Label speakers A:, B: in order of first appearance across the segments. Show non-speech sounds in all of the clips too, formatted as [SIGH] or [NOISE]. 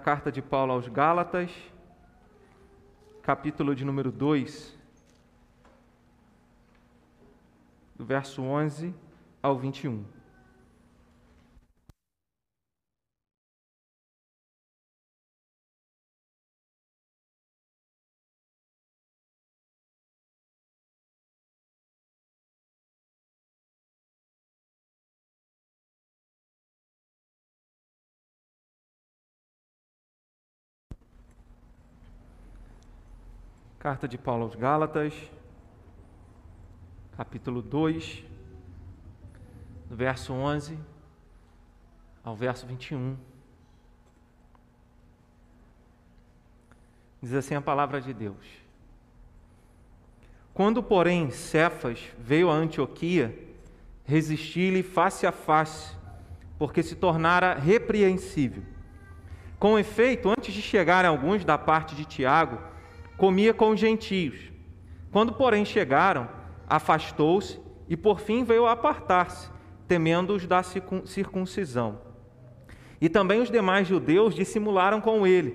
A: Carta de Paulo aos Gálatas, capítulo de número 2, do verso 11 ao 21. Carta de Paulo aos Gálatas, capítulo 2, do verso 11 ao verso 21. Diz assim a palavra de Deus. Quando, porém, Cefas veio a Antioquia, resisti-lhe face a face, porque se tornara repreensível. Com efeito, antes de chegarem alguns da parte de Tiago, comia com os gentios. Quando, porém, chegaram, afastou-se e, por fim, veio a apartar-se, temendo os da circuncisão. E também os demais judeus dissimularam com ele,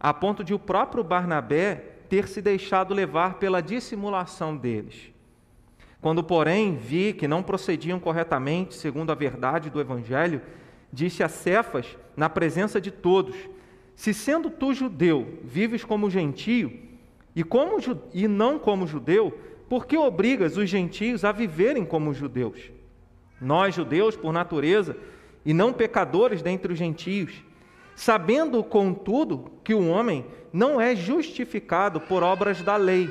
A: a ponto de o próprio Barnabé ter se deixado levar pela dissimulação deles. Quando, porém, vi que não procediam corretamente segundo a verdade do Evangelho, disse a Cefas, na presença de todos: Se sendo tu judeu, vives como gentio, e, como, e não como judeu, por que obrigas os gentios a viverem como judeus? Nós, judeus, por natureza, e não pecadores dentre os gentios, sabendo, contudo, que o homem não é justificado por obras da lei,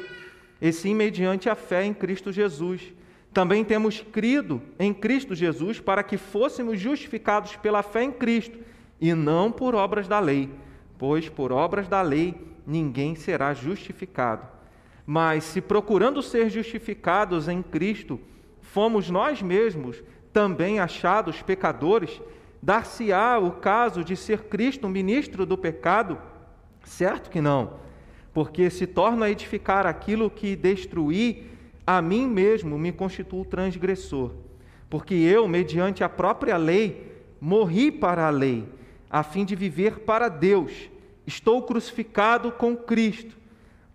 A: e sim mediante a fé em Cristo Jesus. Também temos crido em Cristo Jesus para que fôssemos justificados pela fé em Cristo, e não por obras da lei, pois por obras da lei ninguém será justificado. Mas se procurando ser justificados em Cristo, fomos nós mesmos também achados pecadores, dar-se-á o caso de ser Cristo ministro do pecado? Certo que não, porque se torna a edificar aquilo que destruí, a mim mesmo me constituo transgressor. Porque eu, mediante a própria lei, morri para a lei, a fim de viver para Deus Estou crucificado com Cristo.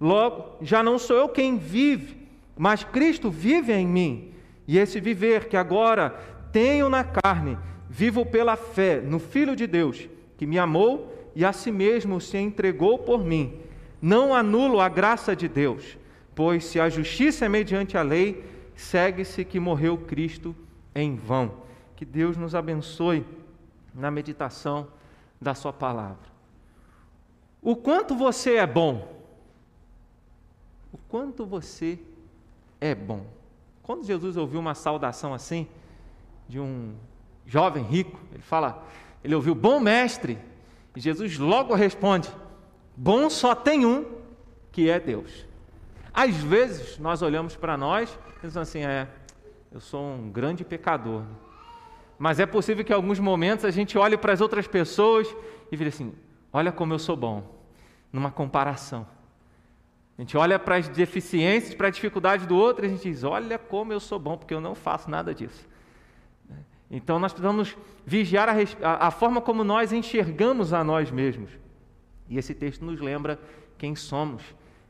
A: Logo, já não sou eu quem vive, mas Cristo vive em mim. E esse viver que agora tenho na carne, vivo pela fé no Filho de Deus, que me amou e a si mesmo se entregou por mim. Não anulo a graça de Deus, pois se a justiça é mediante a lei, segue-se que morreu Cristo em vão. Que Deus nos abençoe na meditação da Sua palavra. O quanto você é bom. O quanto você é bom. Quando Jesus ouviu uma saudação assim, de um jovem rico, ele fala, ele ouviu, bom mestre, e Jesus logo responde, bom só tem um, que é Deus. Às vezes nós olhamos para nós e pensamos assim, é, eu sou um grande pecador. Mas é possível que em alguns momentos a gente olhe para as outras pessoas e vire assim, Olha como eu sou bom, numa comparação. A gente olha para as deficiências, para a dificuldade do outro e a gente diz: Olha como eu sou bom, porque eu não faço nada disso. Então nós precisamos vigiar a, a, forma como nós enxergamos a nós mesmos. E esse texto nos lembra quem somos.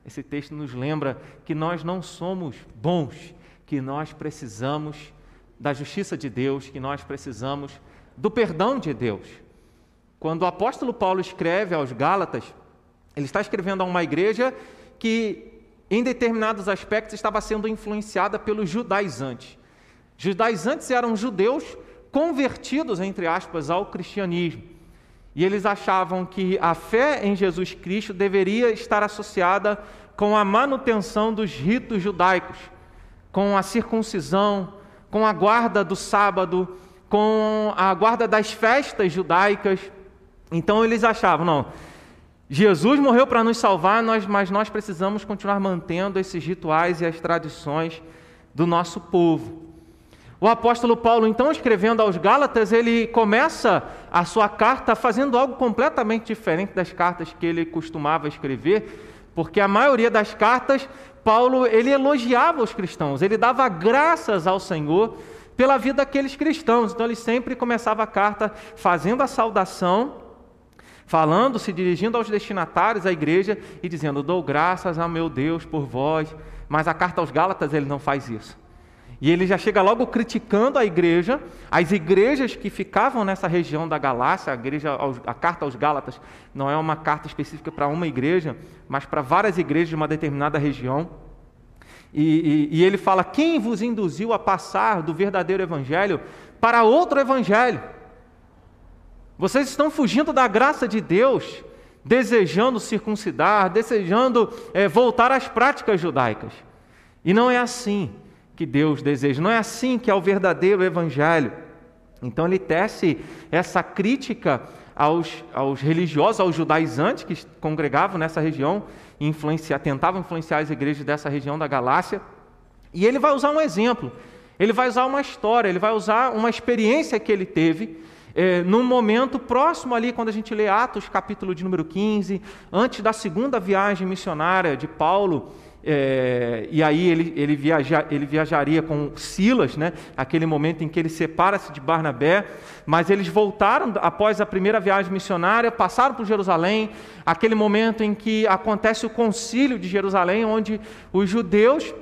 A: Esse texto nos lembra que nós não somos bons, que nós precisamos da justiça de Deus, que nós precisamos do perdão de Deus. Quando o apóstolo Paulo escreve aos Gálatas, ele está escrevendo a uma igreja que, em determinados aspectos, estava sendo influenciada pelos judaizantes. Judaizantes eram judeus convertidos, entre aspas, ao cristianismo. E eles achavam que a fé em Jesus Cristo deveria estar associada com a manutenção dos ritos judaicos, com a circuncisão, com a guarda do sábado, com a guarda das festas judaicas. Então eles achavam, não, Jesus morreu para nos salvar, nós, mas nós precisamos continuar mantendo esses rituais e as tradições do nosso povo. O apóstolo Paulo, então, escrevendo aos Gálatas, ele começa a sua carta fazendo algo completamente diferente das cartas que ele costumava escrever, porque a maioria das cartas, Paulo, ele elogiava os cristãos, ele dava graças ao Senhor pela vida daqueles cristãos. Então, ele sempre começava a carta fazendo a saudação falando, se dirigindo aos destinatários da igreja e dizendo: Dou graças a meu Deus por vós. Mas a carta aos Gálatas ele não faz isso. E ele já chega logo criticando a igreja, as igrejas que ficavam nessa região da Galácia, a, igreja, a carta aos Gálatas não é uma carta específica para uma igreja, mas para várias igrejas de uma determinada região. E, e, e ele fala: quem vos induziu a passar do verdadeiro evangelho para outro evangelho? Vocês estão fugindo da graça de Deus, desejando circuncidar, desejando é, voltar às práticas judaicas. E não é assim que Deus deseja. Não é assim que é o verdadeiro evangelho. Então ele tece essa crítica aos, aos religiosos, aos judaizantes que congregavam nessa região, influenciar, tentavam influenciar as igrejas dessa região da Galácia. E ele vai usar um exemplo, ele vai usar uma história, ele vai usar uma experiência que ele teve é, num momento próximo ali, quando a gente lê Atos, capítulo de número 15, antes da segunda viagem missionária de Paulo é, e aí ele, ele, viaja, ele viajaria com Silas, né? aquele momento em que ele separa-se de Barnabé, mas eles voltaram após a primeira viagem missionária, passaram por Jerusalém, aquele momento em que acontece o concílio de Jerusalém, onde os judeus,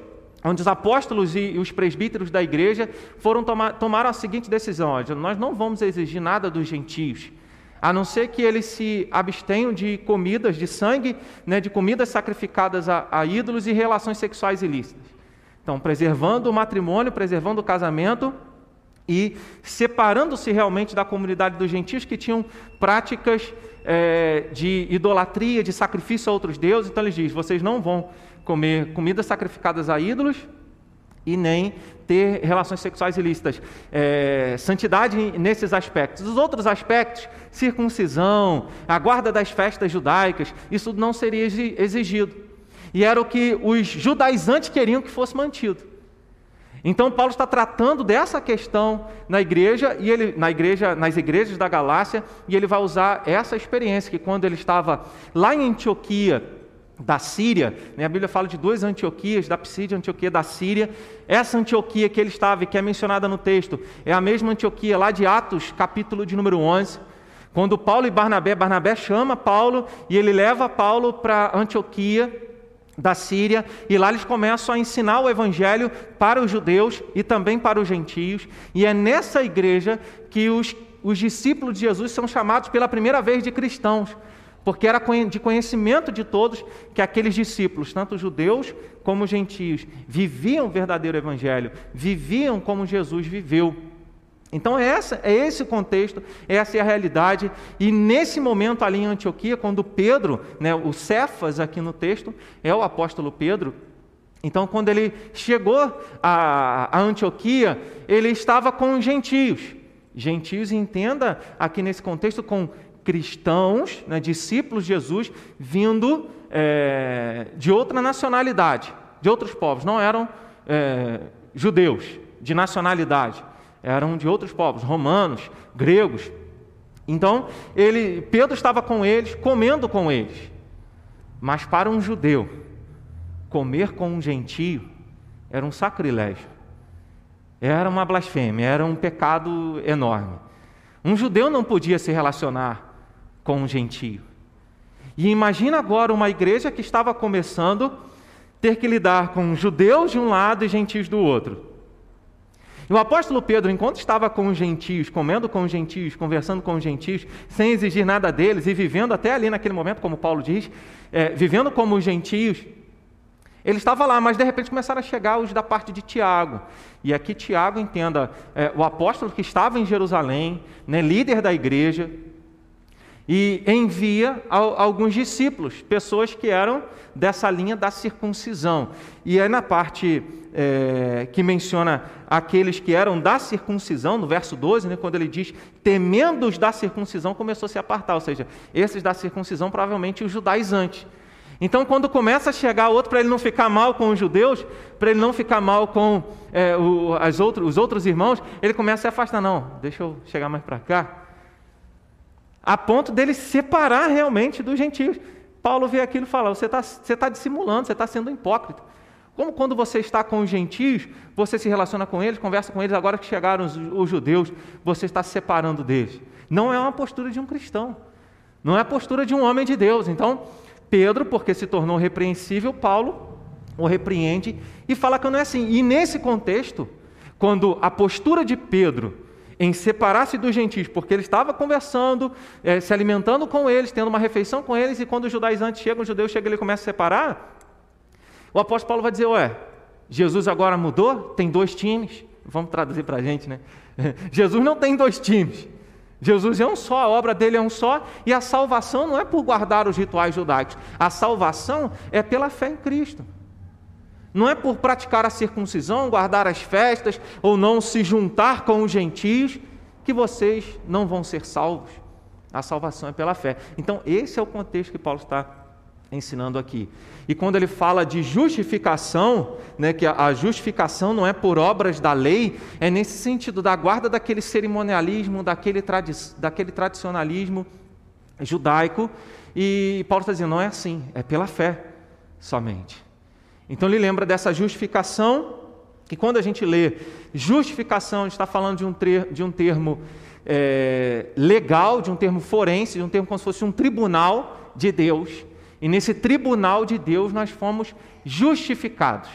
A: onde os apóstolos e, os presbíteros da igreja foram tomar, tomaram a seguinte decisão: nós não vamos exigir nada dos gentios a não ser que eles se abstenham de comidas de sangue, né, de comidas sacrificadas a, a ídolos e relações sexuais ilícitas. Então, preservando o matrimônio, preservando o casamento e separando-se realmente da comunidade dos gentios que tinham práticas é, de idolatria, de sacrifício a outros deuses. Então, ele diz: vocês não vão comer comidas sacrificadas a ídolos e nem ter relações sexuais ilícitas. É, santidade nesses aspectos. Os outros aspectos, circuncisão, a guarda das festas judaicas, isso não seria exigido. E era o que os judaizantes queriam que fosse mantido. Então Paulo está tratando dessa questão na igreja e ele na igreja, nas igrejas da Galácia, e ele vai usar essa experiência que quando ele estava lá em Antioquia, da Síria, né? a Bíblia fala de duas Antioquias, da Psídia, Antioquia da Síria. Essa Antioquia que ele estava e que é mencionada no texto é a mesma Antioquia lá de Atos, capítulo de número 11. Quando Paulo e Barnabé, Barnabé chama Paulo e ele leva Paulo para Antioquia da Síria e lá eles começam a ensinar o evangelho para os judeus e também para os gentios. E é nessa igreja que os, os discípulos de Jesus são chamados pela primeira vez de cristãos porque era de conhecimento de todos que aqueles discípulos, tanto judeus como gentios, viviam o verdadeiro evangelho, viviam como Jesus viveu. Então é, essa, é esse o contexto, essa é a realidade. E nesse momento ali em Antioquia, quando Pedro, né, o Cefas aqui no texto, é o apóstolo Pedro, então, quando ele chegou a, a, Antioquia, ele estava com gentios. Gentios, entenda aqui nesse contexto, com cristãos, né, discípulos de Jesus, vindo é, de outra nacionalidade, de outros povos, não eram é, judeus de nacionalidade, eram de outros povos, romanos, gregos. Então, ele, Pedro estava com eles, comendo com eles. Mas para um judeu, comer com um gentio era um sacrilégio. Era uma blasfêmia, era um pecado enorme. Um judeu não podia se relacionar com um gentio. E imagina agora uma igreja que estava começando ter que lidar com judeus de um lado e gentios do outro. E o apóstolo Pedro, enquanto estava com os gentios, comendo com os gentios, conversando com os gentios, sem exigir nada deles e vivendo até ali naquele momento, como Paulo diz, é, vivendo como os gentios, ele estava lá, mas de repente começaram a chegar os da parte de Tiago. E aqui Tiago, entenda, é, o apóstolo que estava em Jerusalém, né, líder da igreja, e envia alguns discípulos, pessoas que eram dessa linha da circuncisão. E é na parte é, que menciona aqueles que eram da circuncisão, no verso 12, né, quando ele diz, temendo os da circuncisão, começou a se apartar, ou seja, esses da circuncisão, provavelmente os judaizantes. Então, quando começa a chegar outro, para ele não ficar mal com os judeus, para ele não ficar mal com é, o, as outros, os outros irmãos, ele começa a se afastar. Não, deixa eu chegar mais para cá a ponto dele separar realmente dos gentios. Paulo vê aquilo e fala: você está você tá dissimulando, você está sendo hipócrita. Como quando você está com os gentios, você se relaciona com eles, conversa com eles, agora que chegaram os, os judeus, você está se separando deles. Não é uma postura de um cristão. Não é a postura de um homem de Deus. Então, Pedro, porque se tornou repreensível, Paulo o repreende e fala que não é assim. E nesse contexto, quando a postura de Pedro em separar-se dos gentios, porque ele estava conversando, é, se alimentando com eles, tendo uma refeição com eles, e quando os judaizantes chegam, os judeus chegam e ele começa a separar, o apóstolo Paulo vai dizer, ué, Jesus agora mudou? Tem dois times. Vamos traduzir para a gente, né? [LAUGHS] Jesus não tem dois times. Jesus é um só, a obra dele é um só, e a salvação não é por guardar os rituais judaicos, a salvação é pela fé em Cristo. Não é por praticar a circuncisão, guardar as festas ou não se juntar com os gentios que vocês não vão ser salvos. A salvação é pela fé. Então, esse é o contexto que Paulo está ensinando aqui. E quando ele fala de justificação, né, que a justificação não é por obras da lei, é nesse sentido da guarda daquele cerimonialismo, daquele, tradi daquele tradicionalismo judaico. E Paulo está dizendo, não é assim, é pela fé somente. Então ele lembra dessa justificação, que quando a gente lê justificação, a gente está falando de um, de um termo é, legal, de um termo forense, de um termo como se fosse um tribunal de Deus. E nesse tribunal de Deus nós fomos justificados.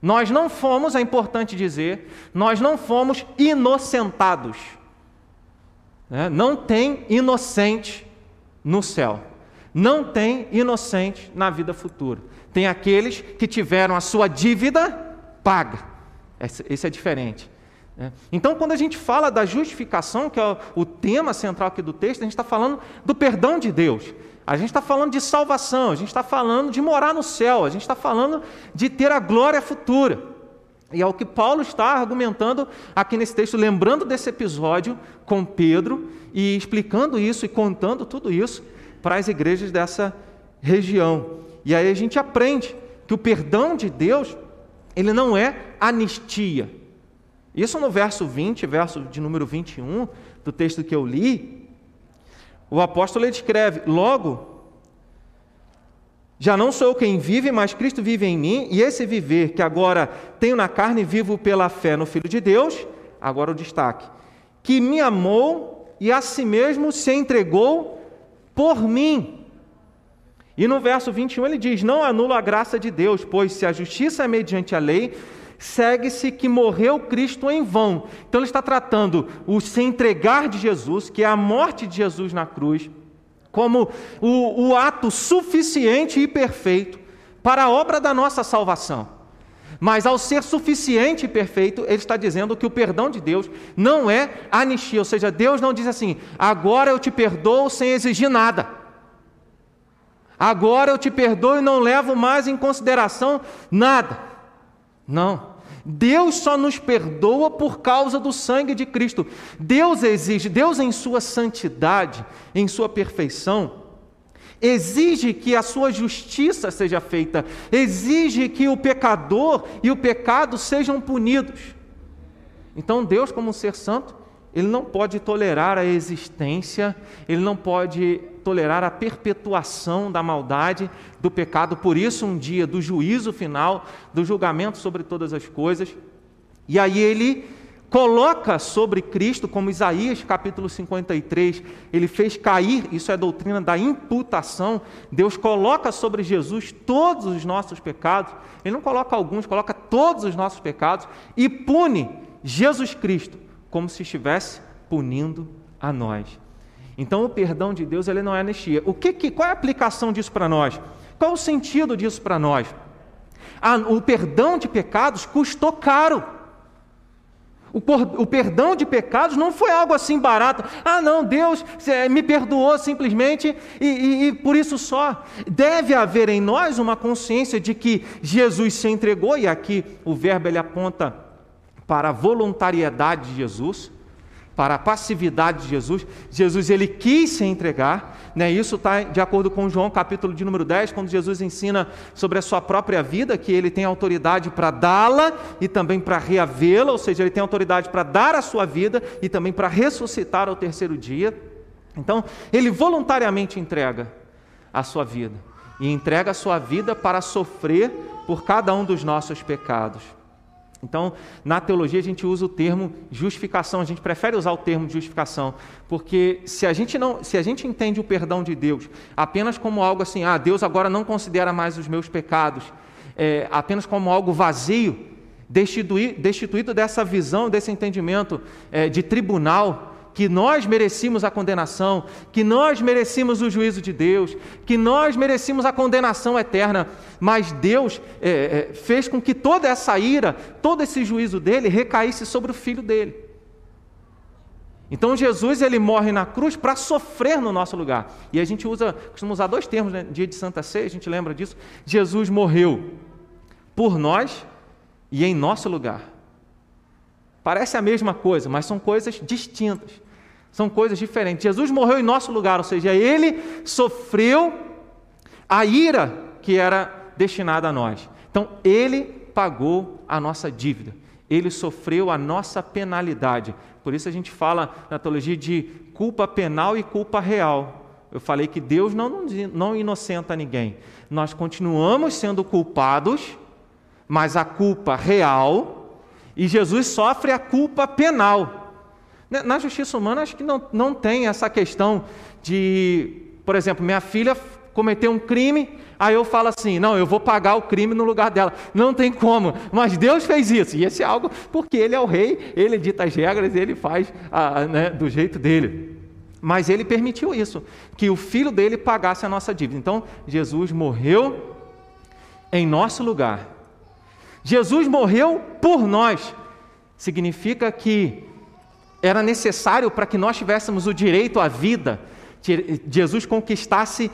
A: Nós não fomos, é importante dizer, nós não fomos inocentados. Né? Não tem inocente no céu. Não tem inocente na vida futura. Tem aqueles que tiveram a sua dívida paga. Esse é diferente. Né? Então, quando a gente fala da justificação, que é o tema central aqui do texto, a gente está falando do perdão de Deus. A gente está falando de salvação, a gente está falando de morar no céu, a gente está falando de ter a glória futura. E é o que Paulo está argumentando aqui nesse texto, lembrando desse episódio com Pedro e explicando isso e contando tudo isso para as igrejas dessa região. E aí a gente aprende que o perdão de Deus, ele não é anistia. Isso no verso 20, verso de número 21 do texto que eu li, o apóstolo escreve: Logo, já não sou eu quem vive, mas Cristo vive em mim, e esse viver que agora tenho na carne, vivo pela fé no Filho de Deus. Agora o destaque: que me amou e a si mesmo se entregou por mim. E no verso 21 ele diz: Não anula a graça de Deus, pois se a justiça é mediante a lei, segue-se que morreu Cristo em vão. Então ele está tratando o se entregar de Jesus, que é a morte de Jesus na cruz, como o, o ato suficiente e perfeito para a obra da nossa salvação. Mas ao ser suficiente e perfeito, ele está dizendo que o perdão de Deus não é anistia, ou seja, Deus não diz assim: agora eu te perdoo sem exigir nada. Agora eu te perdoo e não levo mais em consideração nada. Não. Deus só nos perdoa por causa do sangue de Cristo. Deus exige, Deus em sua santidade, em sua perfeição, exige que a sua justiça seja feita, exige que o pecador e o pecado sejam punidos. Então, Deus, como um ser santo, ele não pode tolerar a existência, ele não pode tolerar a perpetuação da maldade, do pecado. Por isso, um dia do juízo final, do julgamento sobre todas as coisas. E aí ele coloca sobre Cristo, como Isaías capítulo 53, ele fez cair, isso é doutrina da imputação. Deus coloca sobre Jesus todos os nossos pecados. Ele não coloca alguns, coloca todos os nossos pecados e pune Jesus Cristo como se estivesse punindo a nós. Então, o perdão de Deus ele não é anistia. O que, que, qual é a aplicação disso para nós? Qual o sentido disso para nós? Ah, o perdão de pecados custou caro. O, o, perdão de pecados não foi algo assim barato. Ah, não, Deus me perdoou simplesmente e, e, e, por isso só. Deve haver em nós uma consciência de que Jesus se entregou, e aqui o verbo ele aponta para a voluntariedade de Jesus para a passividade de Jesus. Jesus ele quis se entregar, né? Isso está de acordo com João capítulo de número 10, quando Jesus ensina sobre a sua própria vida, que ele tem autoridade para dá-la e também para reavê-la, ou seja, ele tem autoridade para dar a sua vida e também para ressuscitar ao terceiro dia. Então, ele voluntariamente entrega a sua vida e entrega a sua vida para sofrer por cada um dos nossos pecados. Então, na teologia, a gente usa o termo justificação, a gente prefere usar o termo justificação, porque se a gente, não, se a gente entende o perdão de Deus apenas como algo assim, ah, Deus agora não considera mais os meus pecados, é, apenas como algo vazio, destituído, destituído dessa visão, desse entendimento é, de tribunal, que nós merecíamos a condenação, que nós merecíamos o juízo de Deus, que nós merecíamos a condenação eterna, mas Deus é, é, fez com que toda essa ira, todo esse juízo dele recaísse sobre o filho dele. Então Jesus ele morre na cruz para sofrer no nosso lugar. E a gente usa, costuma usar dois termos, né? dia de Santa Ceia, a gente lembra disso. Jesus morreu por nós e em nosso lugar. Parece a mesma coisa, mas são coisas distintas. São coisas diferentes. Jesus morreu em nosso lugar, ou seja, ele sofreu a ira que era destinada a nós. Então, ele pagou a nossa dívida. Ele sofreu a nossa penalidade. Por isso a gente fala na teologia de culpa penal e culpa real. Eu falei que Deus não, não inocenta ninguém. Nós continuamos sendo culpados, mas a culpa real e Jesus sofre a culpa penal. Na justiça humana, acho que não, não tem essa questão de, por exemplo, minha filha cometeu um crime, aí eu falo assim: não, eu vou pagar o crime no lugar dela. Não tem como, mas Deus fez isso, e esse é algo porque Ele é o rei, Ele dita as regras, Ele faz né, do jeito dele. Mas Ele permitiu isso, que o filho dele pagasse a nossa dívida. Então, Jesus morreu em nosso lugar Jesus morreu por nós. Significa que era necessário para que nós tivéssemos o direito à vida, Jesus conquistasse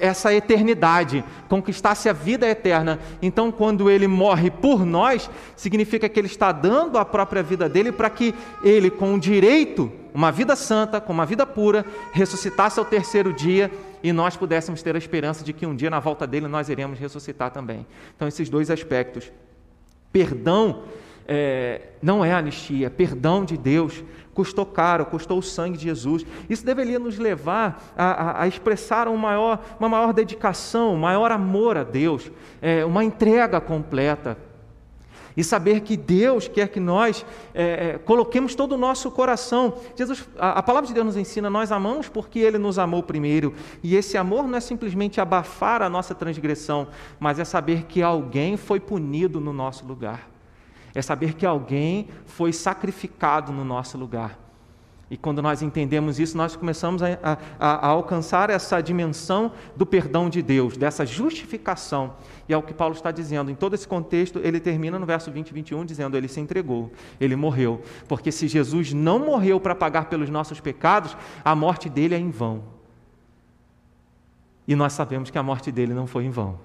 A: essa eternidade, conquistasse a vida eterna. Então, quando ele morre por nós, significa que ele está dando a própria vida dele para que ele, com o direito, uma vida santa, com uma vida pura, ressuscitasse ao terceiro dia e nós pudéssemos ter a esperança de que um dia, na volta dele, nós iremos ressuscitar também. Então, esses dois aspectos Perdão é, não é anistia, perdão de Deus custou caro, custou o sangue de Jesus. Isso deveria nos levar a, a, a expressar um maior, uma maior dedicação, um maior amor a Deus, é, uma entrega completa. E saber que Deus quer que nós é, é coloquemos todo o nosso coração. Jesus, a, a palavra de Deus nos ensina, nós amamos porque Ele nos amou primeiro. E esse amor não é simplesmente abafar a nossa transgressão, mas é saber que alguém foi punido no nosso lugar. É saber que alguém foi sacrificado no nosso lugar. E quando nós entendemos isso, nós começamos a, a, a, alcançar essa dimensão do perdão de Deus, dessa justificação. E é o que Paulo está dizendo. Em todo esse contexto, ele termina no verso 20 e 21 dizendo: Ele se entregou, ele morreu. Porque se Jesus não morreu para pagar pelos nossos pecados, a morte dele é em vão. E nós sabemos que a morte dele não foi em vão.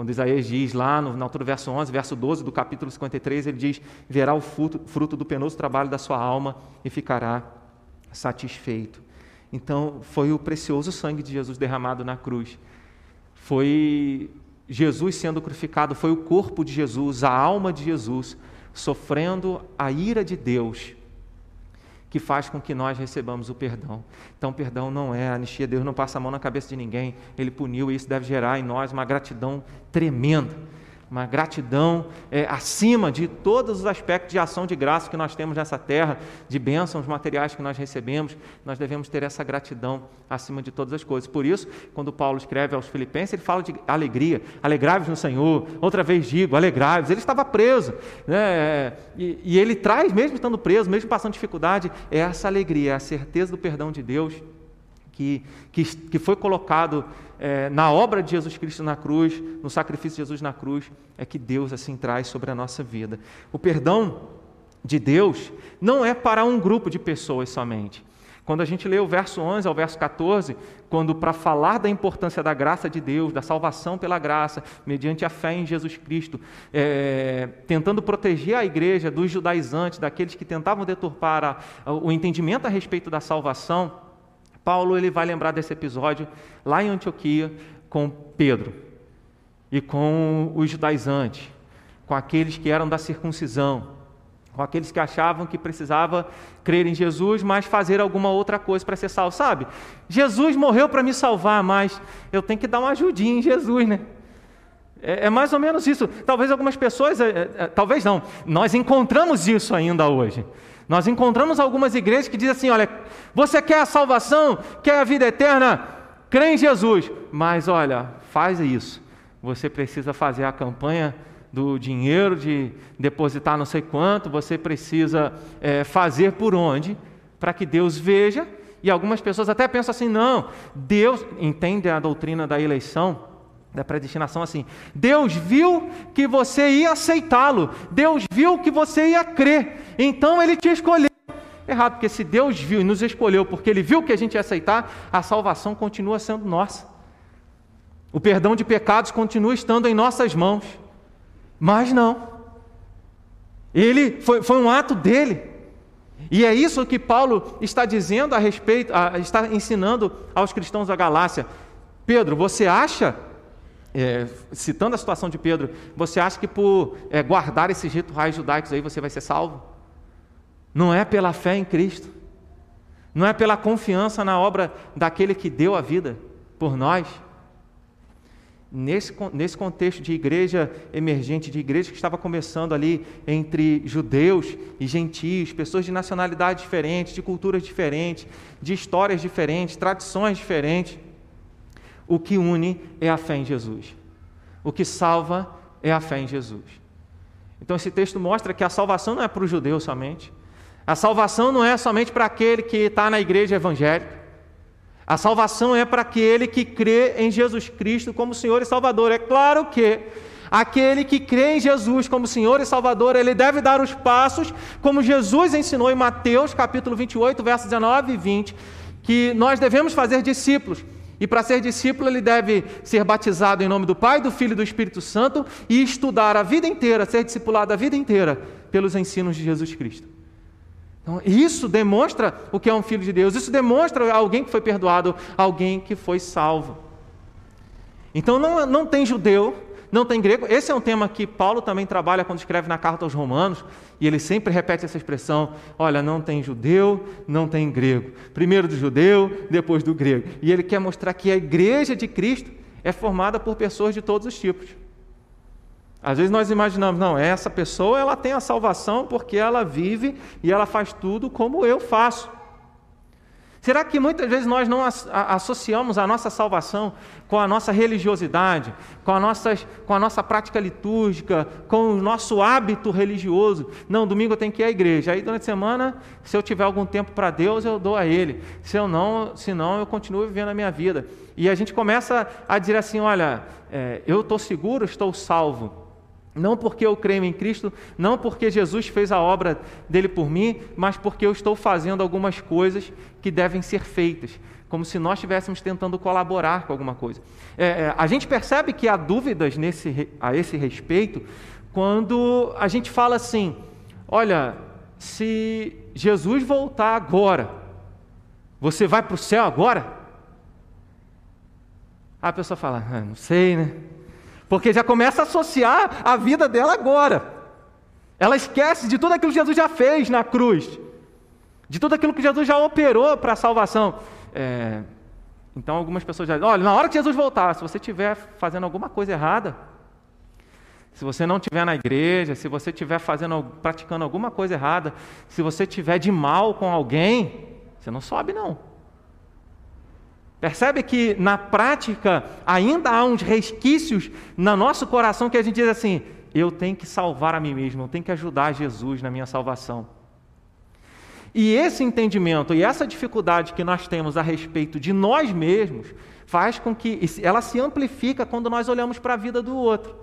A: Quando Isaías diz lá no, na altura do verso 11, verso 12 do capítulo 53, ele diz: Verá o fruto, fruto do penoso trabalho da sua alma e ficará satisfeito. Então, foi o precioso sangue de Jesus derramado na cruz. Foi Jesus sendo crucificado, foi o corpo de Jesus, a alma de Jesus, sofrendo a ira de Deus que faz com que nós recebamos o perdão. Então, perdão não é anistia, Deus não passa a mão na cabeça de ninguém, Ele puniu e isso deve gerar em nós uma gratidão tremenda uma gratidão é, acima de todos os aspectos de ação de graça que nós temos nessa terra, de bênçãos materiais que nós recebemos, nós devemos ter essa gratidão acima de todas as coisas. Por isso, quando Paulo escreve aos Filipenses, ele fala de alegria, alegrai-vos no Senhor, outra vez digo, alegrai-vos. Ele estava preso, né? e, e ele traz, mesmo estando preso, mesmo passando dificuldade, é essa alegria, a certeza do perdão de Deus que, que, que foi colocado é, na obra de Jesus Cristo na cruz, no sacrifício de Jesus na cruz, é que Deus assim traz sobre a nossa vida. O perdão de Deus não é para um grupo de pessoas somente. Quando a gente lê o verso 11 ao verso 14, quando para falar da importância da graça de Deus, da salvação pela graça, mediante a fé em Jesus Cristo, é, tentando proteger a igreja dos judaizantes, daqueles que tentavam deturpar a, o entendimento a respeito da salvação, Paulo ele vai lembrar desse episódio lá em Antioquia com Pedro e com os judaizantes, com aqueles que eram da circuncisão, com aqueles que achavam que precisava crer em Jesus, mas fazer alguma outra coisa para ser salvo. Sabe? Jesus morreu para me salvar, mas eu tenho que dar uma ajudinha em Jesus, né? É, é mais ou menos isso. Talvez algumas pessoas, é, é, talvez não, nós encontramos isso ainda hoje. Nós encontramos algumas igrejas que dizem assim: olha, você quer a salvação, quer a vida eterna, crê em Jesus, mas olha, faz isso. Você precisa fazer a campanha do dinheiro, de depositar não sei quanto, você precisa é, fazer por onde, para que Deus veja. E algumas pessoas até pensam assim: não, Deus entende a doutrina da eleição da predestinação assim. Deus viu que você ia aceitá-lo. Deus viu que você ia crer. Então ele te escolheu. Errado, porque se Deus viu e nos escolheu porque ele viu que a gente ia aceitar, a salvação continua sendo nossa. O perdão de pecados continua estando em nossas mãos. Mas não. Ele foi, foi um ato dele. E é isso que Paulo está dizendo a respeito, a, está ensinando aos cristãos da Galácia. Pedro, você acha é, citando a situação de Pedro, você acha que por é, guardar esses rituais judaicos aí você vai ser salvo? Não é pela fé em Cristo, não é pela confiança na obra daquele que deu a vida por nós. Nesse, nesse contexto de igreja emergente, de igreja que estava começando ali entre judeus e gentios, pessoas de nacionalidades diferentes, de culturas diferentes, de histórias diferentes, tradições diferentes o que une é a fé em Jesus. O que salva é a fé em Jesus. Então esse texto mostra que a salvação não é para o judeu somente. A salvação não é somente para aquele que está na igreja evangélica. A salvação é para aquele que crê em Jesus Cristo como Senhor e Salvador. É claro que aquele que crê em Jesus como Senhor e Salvador, ele deve dar os passos, como Jesus ensinou em Mateus capítulo 28, versos 19 e 20, que nós devemos fazer discípulos. E para ser discípulo, ele deve ser batizado em nome do Pai, do Filho e do Espírito Santo e estudar a vida inteira, ser discipulado a vida inteira pelos ensinos de Jesus Cristo. Então, isso demonstra o que é um filho de Deus, isso demonstra alguém que foi perdoado, alguém que foi salvo. Então, não, não tem judeu, não tem grego. Esse é um tema que Paulo também trabalha quando escreve na carta aos Romanos, e ele sempre repete essa expressão: olha, não tem judeu, não tem grego. Primeiro do judeu, depois do grego. E ele quer mostrar que a igreja de Cristo é formada por pessoas de todos os tipos. Às vezes nós imaginamos, não, essa pessoa ela tem a salvação porque ela vive e ela faz tudo como eu faço. Será que muitas vezes nós não associamos a nossa salvação com a nossa religiosidade, com a, nossa, com a nossa prática litúrgica, com o nosso hábito religioso? Não, domingo eu tenho que ir à igreja. Aí durante a semana, se eu tiver algum tempo para Deus, eu dou a Ele. Se eu não, se não, eu continuo vivendo a minha vida. E a gente começa a dizer assim: olha, é, eu estou seguro, estou salvo. Não porque eu creio em Cristo, não porque Jesus fez a obra dele por mim, mas porque eu estou fazendo algumas coisas que devem ser feitas, como se nós estivéssemos tentando colaborar com alguma coisa. É, é, a gente percebe que há dúvidas nesse, a esse respeito quando a gente fala assim: olha, se Jesus voltar agora, você vai para o céu agora? A pessoa fala: ah, não sei, né? Porque já começa a associar a vida dela agora. Ela esquece de tudo aquilo que Jesus já fez na cruz, de tudo aquilo que Jesus já operou para a salvação. É, então, algumas pessoas já dizem: olha, na hora que Jesus voltar, se você estiver fazendo alguma coisa errada, se você não estiver na igreja, se você estiver fazendo, praticando alguma coisa errada, se você estiver de mal com alguém, você não sobe, não. Percebe que na prática ainda há uns resquícios no nosso coração que a gente diz assim: eu tenho que salvar a mim mesmo, eu tenho que ajudar Jesus na minha salvação. E esse entendimento e essa dificuldade que nós temos a respeito de nós mesmos faz com que ela se amplifica quando nós olhamos para a vida do outro.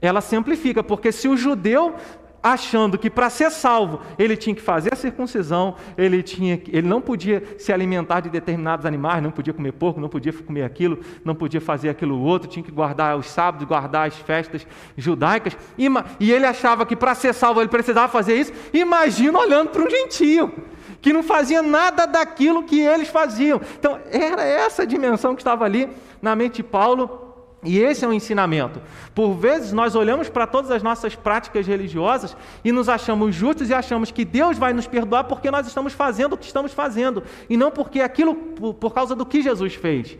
A: Ela se amplifica, porque se o judeu achando que para ser salvo ele tinha que fazer a circuncisão, ele, tinha, ele não podia se alimentar de determinados animais, não podia comer porco, não podia comer aquilo, não podia fazer aquilo outro, tinha que guardar os sábados, guardar as festas judaicas, e, e ele achava que para ser salvo ele precisava fazer isso. Imagina olhando para um gentio que não fazia nada daquilo que eles faziam. Então, era essa dimensão que estava ali na mente de Paulo e esse é um ensinamento. Por vezes nós olhamos para todas as nossas práticas religiosas e nos achamos justos e achamos que Deus vai nos perdoar porque nós estamos fazendo o que estamos fazendo e não porque aquilo por, por causa do que Jesus fez.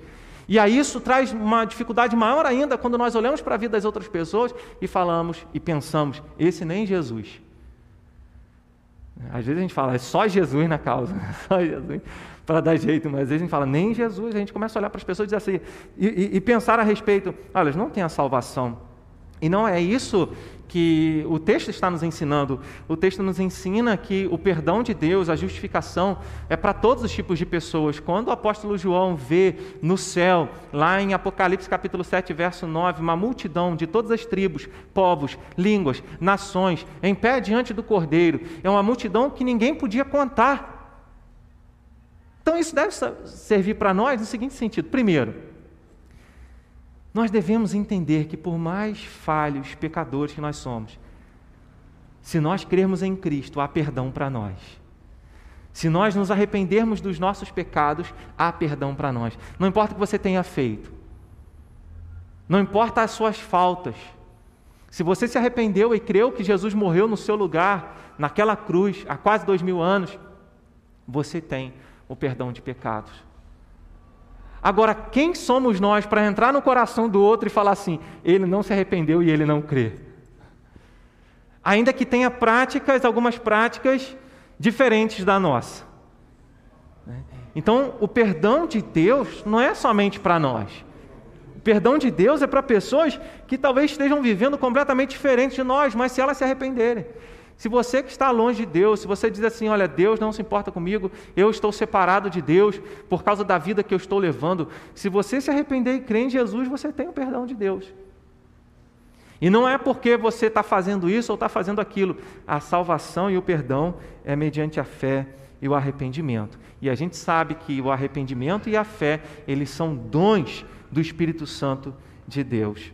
A: E aí isso traz uma dificuldade maior ainda quando nós olhamos para a vida das outras pessoas e falamos e pensamos: esse nem Jesus. Às vezes a gente fala, é só Jesus na causa, [LAUGHS] só Jesus para dar jeito, mas às vezes a gente fala, nem Jesus, a gente começa a olhar para as pessoas e dizer assim, e, e, e pensar a respeito, olha, eles não têm a salvação. E não é isso que o texto está nos ensinando. O texto nos ensina que o perdão de Deus, a justificação, é para todos os tipos de pessoas. Quando o apóstolo João vê no céu, lá em Apocalipse capítulo 7, verso 9, uma multidão de todas as tribos, povos, línguas, nações, em pé diante do Cordeiro, é uma multidão que ninguém podia contar. Então isso deve servir para nós no seguinte sentido: primeiro, nós devemos entender que, por mais falhos, pecadores que nós somos, se nós crermos em Cristo, há perdão para nós. Se nós nos arrependermos dos nossos pecados, há perdão para nós. Não importa o que você tenha feito, não importa as suas faltas. Se você se arrependeu e creu que Jesus morreu no seu lugar, naquela cruz, há quase dois mil anos, você tem o perdão de pecados. Agora, quem somos nós para entrar no coração do outro e falar assim, ele não se arrependeu e ele não crê? Ainda que tenha práticas, algumas práticas diferentes da nossa. Então, o perdão de Deus não é somente para nós. O perdão de Deus é para pessoas que talvez estejam vivendo completamente diferente de nós, mas se elas se arrependerem. Se você que está longe de Deus, se você diz assim, olha, Deus não se importa comigo, eu estou separado de Deus por causa da vida que eu estou levando, se você se arrepender e crer em Jesus, você tem o perdão de Deus. E não é porque você está fazendo isso ou está fazendo aquilo. A salvação e o perdão é mediante a fé e o arrependimento. E a gente sabe que o arrependimento e a fé, eles são dons do Espírito Santo de Deus.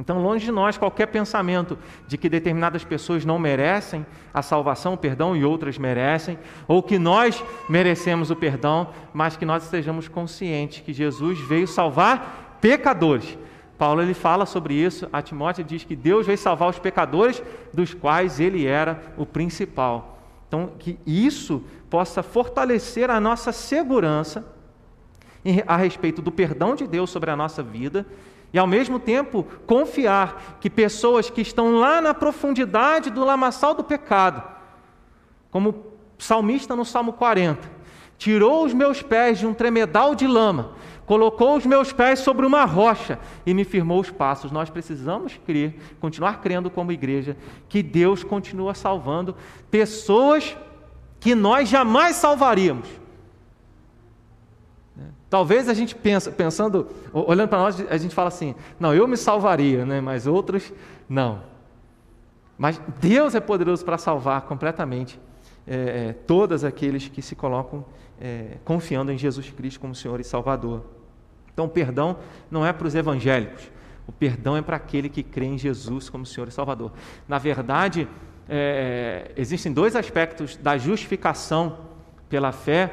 A: Então, longe de nós qualquer pensamento de que determinadas pessoas não merecem a salvação, o perdão e outras merecem, ou que nós merecemos o perdão, mas que nós estejamos conscientes que Jesus veio salvar pecadores. Paulo ele fala sobre isso, a Timóteo diz que Deus veio salvar os pecadores, dos quais ele era o principal. Então, que isso possa fortalecer a nossa segurança a respeito do perdão de Deus sobre a nossa vida e ao mesmo tempo confiar que pessoas que estão lá na profundidade do lamaçal do pecado, como salmista no Salmo 40, tirou os meus pés de um tremedal de lama, colocou os meus pés sobre uma rocha e me firmou os passos. Nós precisamos crer, continuar crendo como igreja, que Deus continua salvando pessoas que nós jamais salvaríamos Talvez a gente pensa, pensando, olhando para nós, a gente fala assim: não, eu me salvaria, né? mas outros não. Mas Deus é poderoso para salvar completamente é, é, todos aqueles que se colocam é, confiando em Jesus Cristo como Senhor e Salvador. Então, o perdão não é para os evangélicos, o perdão é para aquele que crê em Jesus como Senhor e Salvador. Na verdade, é, existem dois aspectos da justificação pela fé,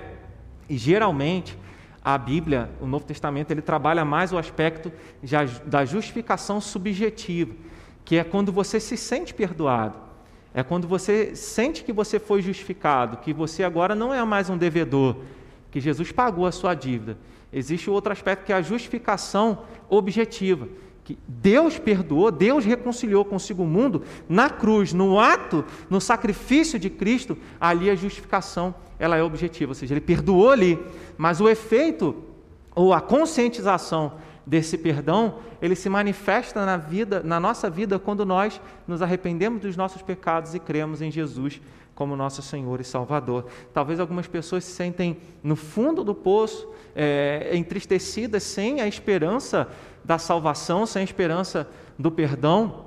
A: e geralmente a Bíblia, o Novo Testamento, ele trabalha mais o aspecto da justificação subjetiva, que é quando você se sente perdoado. É quando você sente que você foi justificado, que você agora não é mais um devedor, que Jesus pagou a sua dívida. Existe outro aspecto que é a justificação objetiva, que Deus perdoou, Deus reconciliou consigo o mundo na cruz, no ato, no sacrifício de Cristo, ali a justificação ela é objetiva, ou seja, ele perdoou ali, mas o efeito ou a conscientização desse perdão, ele se manifesta na vida, na nossa vida quando nós nos arrependemos dos nossos pecados e cremos em Jesus como nosso Senhor e Salvador. Talvez algumas pessoas se sentem no fundo do poço, é, entristecidas, sem a esperança da salvação, sem esperança do perdão,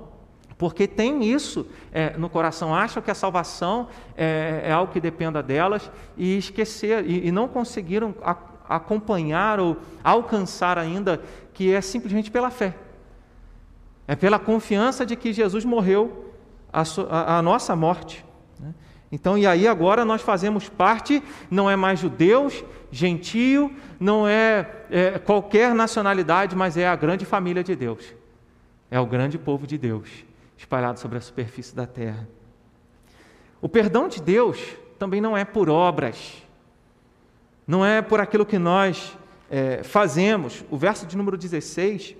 A: porque tem isso é, no coração, acham que a salvação é, é, algo que dependa delas e esquecer, e, e não conseguiram a, acompanhar ou alcançar ainda que é simplesmente pela fé. É pela confiança de que Jesus morreu a, a, a nossa morte. Então, e aí agora nós fazemos parte, não é mais judeus, gentio, não é, é qualquer nacionalidade, mas é a grande família de Deus. É o grande povo de Deus espalhado sobre a superfície da terra. O perdão de Deus também não é por obras, não é por aquilo que nós é, fazemos. O verso de número 16,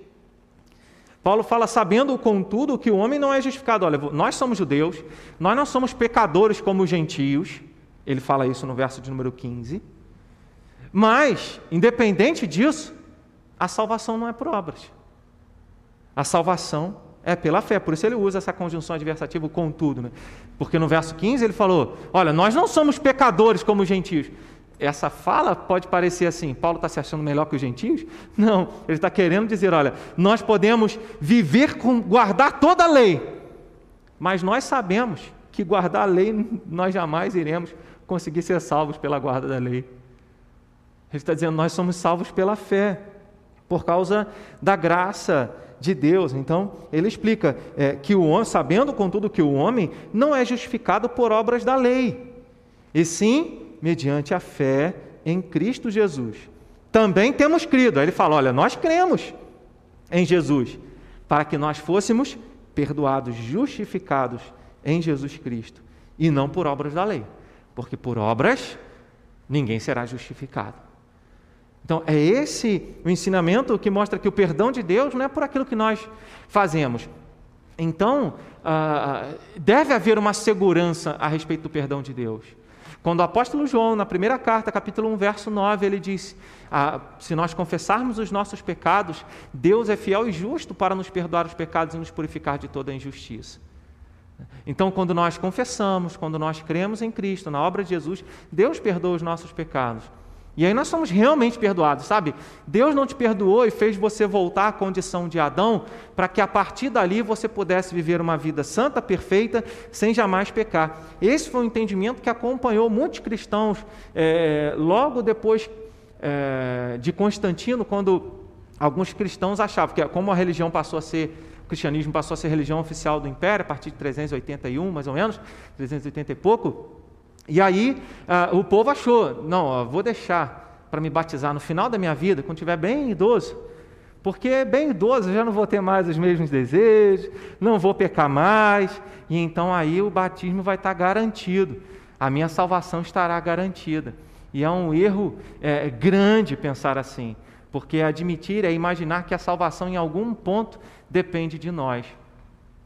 A: Paulo fala, sabendo contudo que o homem não é justificado. Olha, nós somos judeus, nós não somos pecadores como os gentios. Ele fala isso no verso de número 15. Mas, independente disso, a salvação não é por obras. A salvação é pela fé. Por isso ele usa essa conjunção adversativa, contudo. Né? Porque no verso 15 ele falou: Olha, nós não somos pecadores como os gentios. Essa fala pode parecer assim: Paulo está se achando melhor que os gentios? Não, ele está querendo dizer: olha, nós podemos viver com, guardar toda a lei, mas nós sabemos que guardar a lei nós jamais iremos conseguir ser salvos pela guarda da lei. Ele está dizendo: nós somos salvos pela fé, por causa da graça de Deus. Então, ele explica é, que o homem, sabendo contudo que o homem não é justificado por obras da lei, e sim mediante a fé em Cristo Jesus. Também temos crido. Aí ele fala: olha, nós cremos em Jesus, para que nós fôssemos perdoados, justificados em Jesus Cristo, e não por obras da lei, porque por obras ninguém será justificado. Então, é esse o ensinamento que mostra que o perdão de Deus não é por aquilo que nós fazemos. Então, ah, deve haver uma segurança a respeito do perdão de Deus. Quando o apóstolo João, na primeira carta, capítulo 1, verso 9, ele diz: ah, Se nós confessarmos os nossos pecados, Deus é fiel e justo para nos perdoar os pecados e nos purificar de toda a injustiça. Então, quando nós confessamos, quando nós cremos em Cristo, na obra de Jesus, Deus perdoa os nossos pecados. E aí nós somos realmente perdoados, sabe? Deus não te perdoou e fez você voltar à condição de Adão para que a partir dali você pudesse viver uma vida santa, perfeita, sem jamais pecar. Esse foi o entendimento que acompanhou muitos cristãos é, logo depois é, de Constantino, quando alguns cristãos achavam que, como a religião passou a ser o cristianismo passou a ser religião oficial do império a partir de 381, mais ou menos, 380 e pouco, e aí uh, o povo achou, não, ó, vou deixar para me batizar no final da minha vida, quando estiver bem idoso, porque bem idoso eu já não vou ter mais os mesmos desejos, não vou pecar mais, e então aí o batismo vai estar garantido, a minha salvação estará garantida. E é um erro é, grande pensar assim, porque admitir é imaginar que a salvação em algum ponto depende de nós.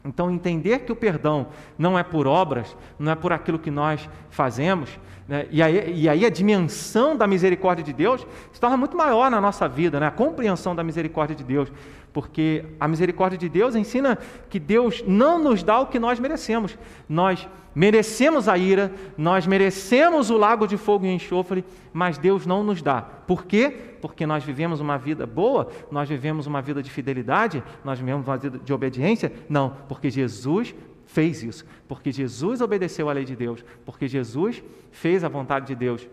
A: Então, entender que o perdão não é por obras, não é por aquilo que nós fazemos, né? e, aí, e, aí, a dimensão da misericórdia de Deus se torna muito maior na nossa vida, né? a compreensão da misericórdia de Deus, porque a misericórdia de Deus ensina que Deus não nos dá o que nós merecemos. Nós merecemos a ira, nós merecemos o lago de fogo e enxofre, mas Deus não nos dá. Por quê? porque nós vivemos uma vida boa, nós vivemos uma vida de fidelidade, nós vivemos uma vida de obediência? Não, porque Jesus fez isso, porque Jesus obedeceu à lei de Deus, porque Jesus fez a vontade de Deus.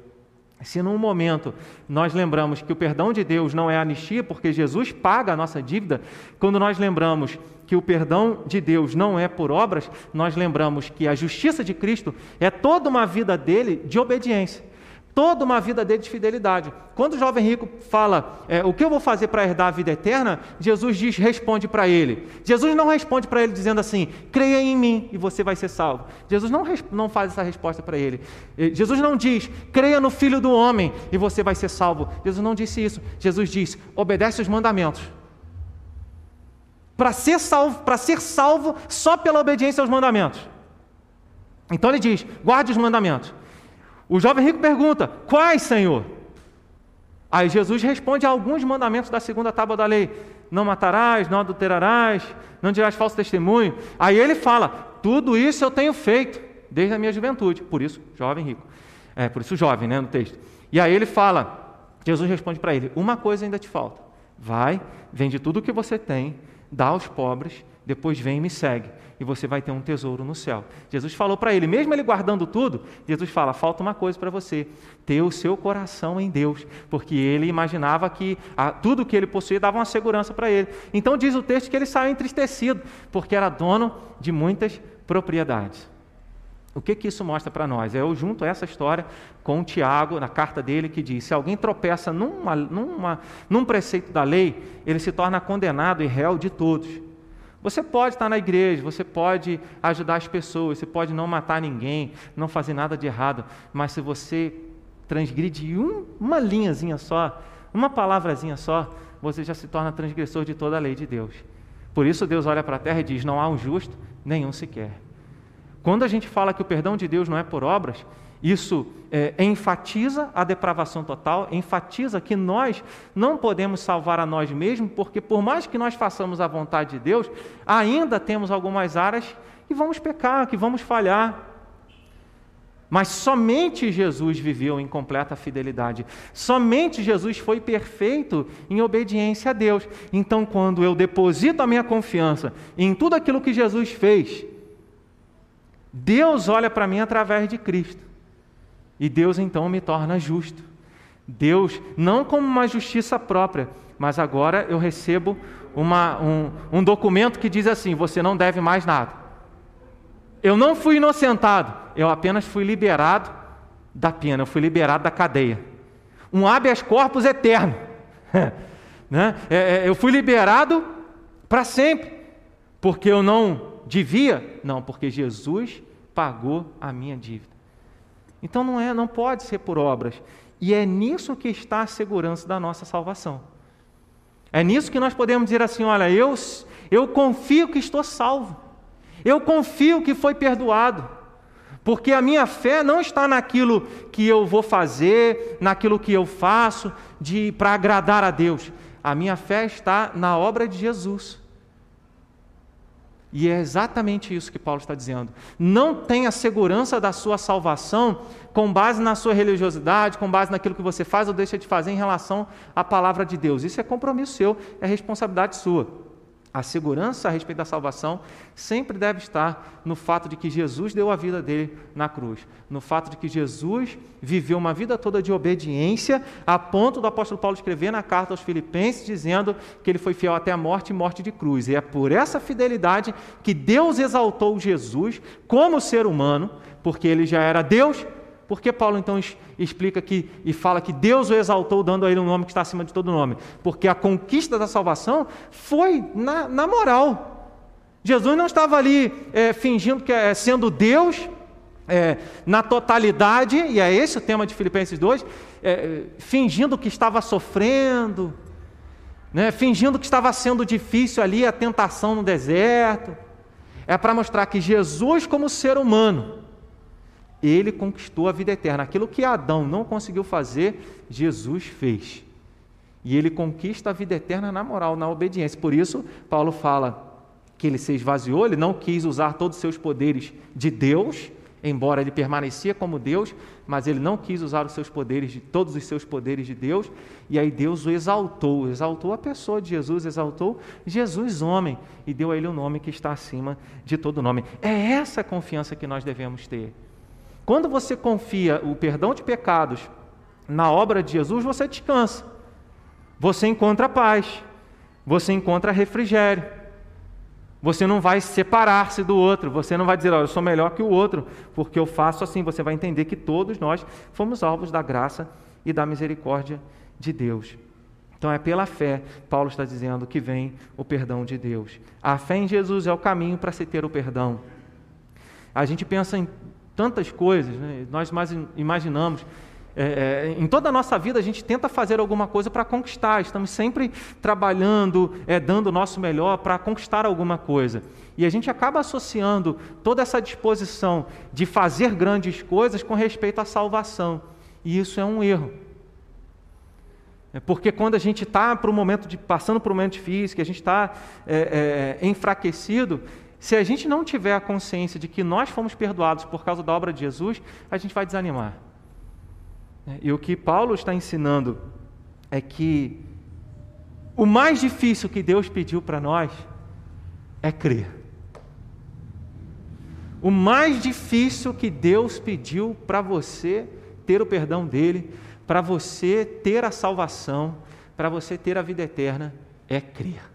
A: Se num momento nós lembramos que o perdão de Deus não é anistia, porque Jesus paga a nossa dívida, quando nós lembramos que o perdão de Deus não é por obras, nós lembramos que a justiça de Cristo é toda uma vida dele de obediência toda uma vida dele de fidelidade. Quando o jovem rico fala, é, o que eu vou fazer para herdar a vida eterna, Jesus diz, responde para ele. Jesus não responde para ele dizendo assim, creia em mim e você vai ser salvo. Jesus não, não faz essa resposta para ele. Jesus não diz, creia no Filho do Homem e você vai ser salvo. Jesus não disse isso. Jesus diz, obedece os mandamentos. Para ser salvo, para ser salvo só pela obediência aos mandamentos. Então ele diz, guarde os mandamentos. O jovem rico pergunta: Quais, Senhor? Aí Jesus responde a alguns mandamentos da segunda tábua da lei: Não matarás, não adulterarás, não dirás falso testemunho. Aí ele fala: Tudo isso eu tenho feito desde a minha juventude. Por isso, jovem rico. É, por isso, jovem, né, no texto. E aí ele fala: Jesus responde para ele: Uma coisa ainda te falta. Vai, vende tudo o que você tem, dá aos pobres, depois vem e me segue e você vai ter um tesouro no céu. Jesus falou para ele, mesmo ele guardando tudo, Jesus fala: falta uma coisa para você, ter o seu coração em Deus, porque ele imaginava que a, tudo que ele possuía dava uma segurança para ele. Então diz o texto que ele saiu entristecido, porque era dono de muitas propriedades. O que, que isso mostra para nós? Eu junto essa história com o Tiago, na carta dele, que diz: se alguém tropeça numa, numa, num preceito da lei, ele se torna condenado e réu de todos. Você pode estar na igreja, você pode ajudar as pessoas, você pode não matar ninguém, não fazer nada de errado, mas se você transgride um, uma linhazinha só Uma palavrazinha só, você já se torna transgressor de toda a lei de Deus. Por isso Deus olha para a terra e diz: Não há um justo, nenhum sequer. Quando a gente fala que o perdão de Deus não é por obras, isso é, enfatiza a depravação total, enfatiza que nós não podemos salvar a nós mesmos, porque por mais que nós façamos a vontade de Deus, ainda temos algumas áreas que vamos pecar, que vamos falhar. Mas somente Jesus viveu em completa fidelidade. Somente Jesus foi perfeito em obediência a Deus. Então, quando eu deposito a minha confiança em tudo aquilo que Jesus fez, Deus olha para mim através de Cristo. E Deus então me torna justo. Deus, não como uma justiça própria, mas agora eu recebo uma, um, um documento que diz assim: você não deve mais nada. Eu não fui inocentado, eu apenas fui liberado da pena, eu fui liberado da cadeia. Um habeas corpus eterno. [LAUGHS] né? É, é, eu fui liberado para sempre, porque eu não devia? Não, porque Jesus pagou a minha dívida. Então não é, não pode ser por obras. E é nisso que está a segurança da nossa salvação. É nisso que nós podemos dizer assim: olha, eu, eu confio que estou salvo. Eu confio que foi perdoado, porque a minha fé não está naquilo que eu vou fazer, naquilo que eu faço de para agradar a Deus. A minha fé está na obra de Jesus. E é exatamente isso que Paulo está dizendo. Não tenha segurança da sua salvação com base na sua religiosidade, com base naquilo que você faz ou deixa de fazer em relação à palavra de Deus. Isso é compromisso seu, é responsabilidade sua. A segurança a respeito da salvação sempre deve estar no fato de que Jesus deu a vida dele na cruz, no fato de que Jesus viveu uma vida toda de obediência, a ponto do apóstolo Paulo escrever na carta aos Filipenses dizendo que ele foi fiel até a morte e morte de cruz. E é por essa fidelidade que Deus exaltou Jesus como ser humano, porque ele já era Deus por que Paulo então explica aqui e fala que Deus o exaltou, dando a ele um nome que está acima de todo nome? Porque a conquista da salvação foi na, na moral. Jesus não estava ali é, fingindo que é sendo Deus é, na totalidade, e é esse o tema de Filipenses 2, é, fingindo que estava sofrendo, né, fingindo que estava sendo difícil ali a tentação no deserto. É para mostrar que Jesus, como ser humano, ele conquistou a vida eterna. Aquilo que Adão não conseguiu fazer, Jesus fez. E ele conquista a vida eterna na moral, na obediência. Por isso, Paulo fala que ele se esvaziou, ele não quis usar todos os seus poderes de Deus, embora ele permanecia como Deus, mas ele não quis usar os seus poderes de todos os seus poderes de Deus, e aí Deus o exaltou, exaltou a pessoa de Jesus, exaltou Jesus homem e deu a ele o um nome que está acima de todo nome. É essa confiança que nós devemos ter. Quando você confia o perdão de pecados na obra de Jesus, você descansa. Você encontra paz. Você encontra refrigério. Você não vai separar-se do outro. Você não vai dizer, oh, eu sou melhor que o outro, porque eu faço assim. Você vai entender que todos nós fomos alvos da graça e da misericórdia de Deus. Então é pela fé, Paulo está dizendo, que vem o perdão de Deus. A fé em Jesus é o caminho para se ter o perdão. A gente pensa em tantas coisas, né? nós imaginamos. É, é, em toda a nossa vida a gente tenta fazer alguma coisa para conquistar, estamos sempre trabalhando, é, dando o nosso melhor para conquistar alguma coisa. E a gente acaba associando toda essa disposição de fazer grandes coisas com respeito à salvação. E isso é um erro. É porque quando a gente está um momento de, passando por um momento difícil, que a gente está é, é, enfraquecido, se a gente não tiver a consciência de que nós fomos perdoados por causa da obra de Jesus, a gente vai desanimar. E o que Paulo está ensinando é que o mais difícil que Deus pediu para nós é crer. O mais difícil que Deus pediu para você ter o perdão dele, para você ter a salvação, para você ter a vida eterna, é crer.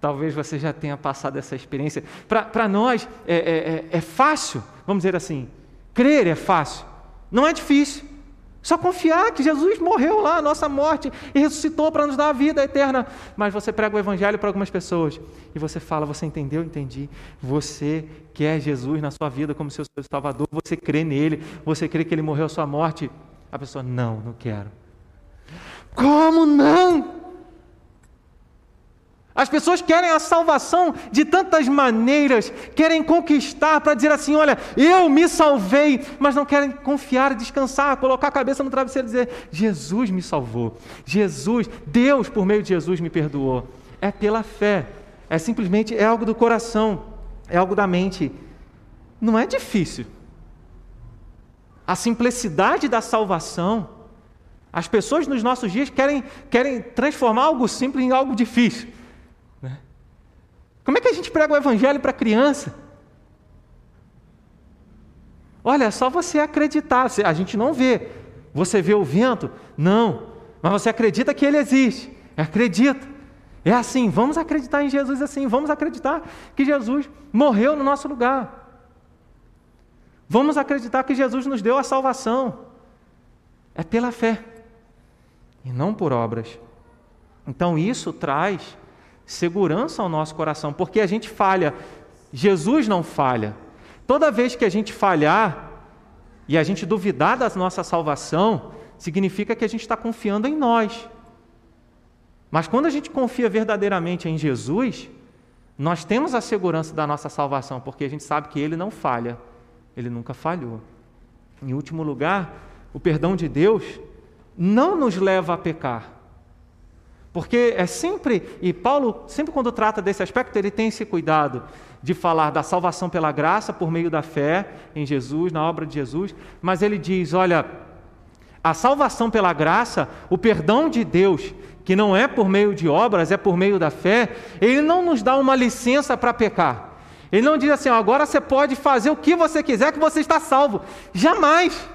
A: Talvez você já tenha passado essa experiência. Para nós é, é, é, é, fácil, vamos dizer assim, crer é fácil, não é difícil. Só confiar que Jesus morreu lá, a nossa morte, e ressuscitou para nos dar a vida eterna. Mas você prega o Evangelho para algumas pessoas e você fala: Você entendeu? Entendi. Você quer Jesus na sua vida como seu Salvador, você crê nele, você crê que ele morreu a sua morte. A pessoa: Não, não quero. Como não? As pessoas querem a salvação de tantas maneiras, querem conquistar para dizer assim: olha, eu me salvei, mas não querem confiar, descansar, colocar a cabeça no travesseiro e dizer: Jesus me salvou, Jesus, Deus por meio de Jesus me perdoou. É pela fé, é simplesmente é algo do coração, é algo da mente. Não é difícil. A simplicidade da salvação, as pessoas nos nossos dias querem, querem transformar algo simples em algo difícil. Como é que a gente prega o evangelho para criança? Olha, é só você acreditar. A gente não vê. Você vê o vento? Não. Mas você acredita que ele existe. Acredita. É assim, vamos acreditar em Jesus assim, vamos acreditar que Jesus morreu no nosso lugar. Vamos acreditar que Jesus nos deu a salvação. É pela fé e não por obras. Então isso traz segurança ao nosso coração, porque a gente falha. Jesus não falha. Toda vez que a gente falhar e a gente duvidar da nossa salvação, significa que a gente está confiando em nós. Mas quando a gente confia verdadeiramente em Jesus, nós temos a segurança da nossa salvação, porque a gente sabe que Ele não falha, Ele nunca falhou. Em último lugar, o perdão de Deus não nos leva a pecar. Porque é sempre, e Paulo, sempre quando trata desse aspecto, ele tem esse cuidado de falar da salvação pela graça por meio da fé em Jesus, na obra de Jesus, mas ele diz: olha, a salvação pela graça, o perdão de Deus, que não é por meio de obras, é por meio da fé, ele não nos dá uma licença para pecar. Ele não diz assim, agora você pode fazer o que você quiser que você está salvo. Jamais.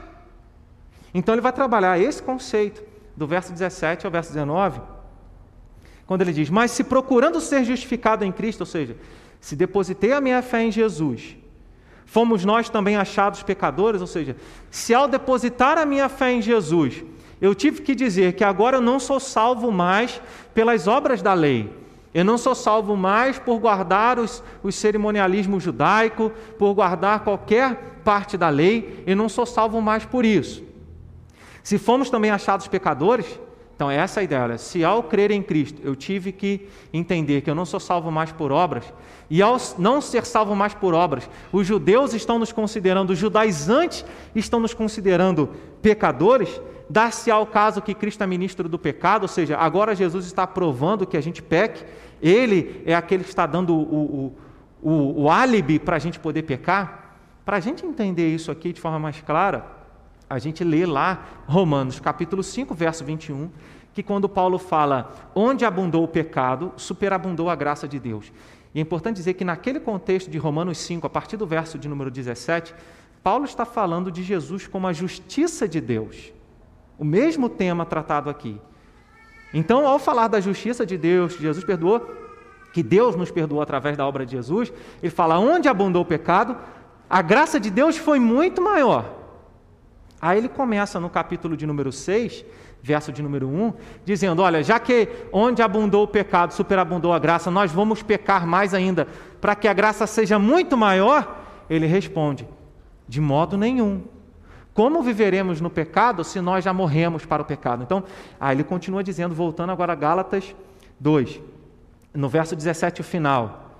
A: Então ele vai trabalhar esse conceito do verso 17 ao verso 19 quando ele diz: Mas se procurando ser justificado em Cristo, ou seja, se depositei a minha fé em Jesus, fomos nós também achados pecadores, ou seja, se ao depositar a minha fé em Jesus, eu tive que dizer que agora eu não sou salvo mais pelas obras da lei. Eu não sou salvo mais por guardar os, cerimonialismo judaico, por guardar qualquer parte da lei. Eu não sou salvo mais por isso. Se fomos também achados pecadores, então, essa é a ideia. Olha, se ao crer em Cristo eu tive que entender que eu não sou salvo mais por obras, e ao não ser salvo mais por obras, os judeus estão nos considerando, os judaizantes estão nos considerando pecadores, dar-se ao caso que Cristo é ministro do pecado, ou seja, agora Jesus está provando que a gente peque, ele é aquele que está dando o, o, o, o álibi para a gente poder pecar. Para a gente entender isso aqui de forma mais clara, a gente lê lá Romanos capítulo 5, verso 21, que quando Paulo fala onde abundou o pecado, superabundou a graça de Deus. E é importante dizer que naquele contexto de Romanos 5, a partir do verso de número 17, Paulo está falando de Jesus como a justiça de Deus. O mesmo tema tratado aqui. Então, ao falar da justiça de Deus, que Jesus perdoou, que Deus nos perdoou através da obra de Jesus, ele fala onde abundou o pecado, a graça de Deus foi muito maior. Aí ele começa no capítulo de número 6, verso de número 1, dizendo: Olha, já que onde abundou o pecado, superabundou a graça, nós vamos pecar mais ainda, para que a graça seja muito maior. Ele responde: De modo nenhum. Como viveremos no pecado se nós já morremos para o pecado? Então, aí ele continua dizendo, voltando agora a Gálatas 2, no verso 17, o final.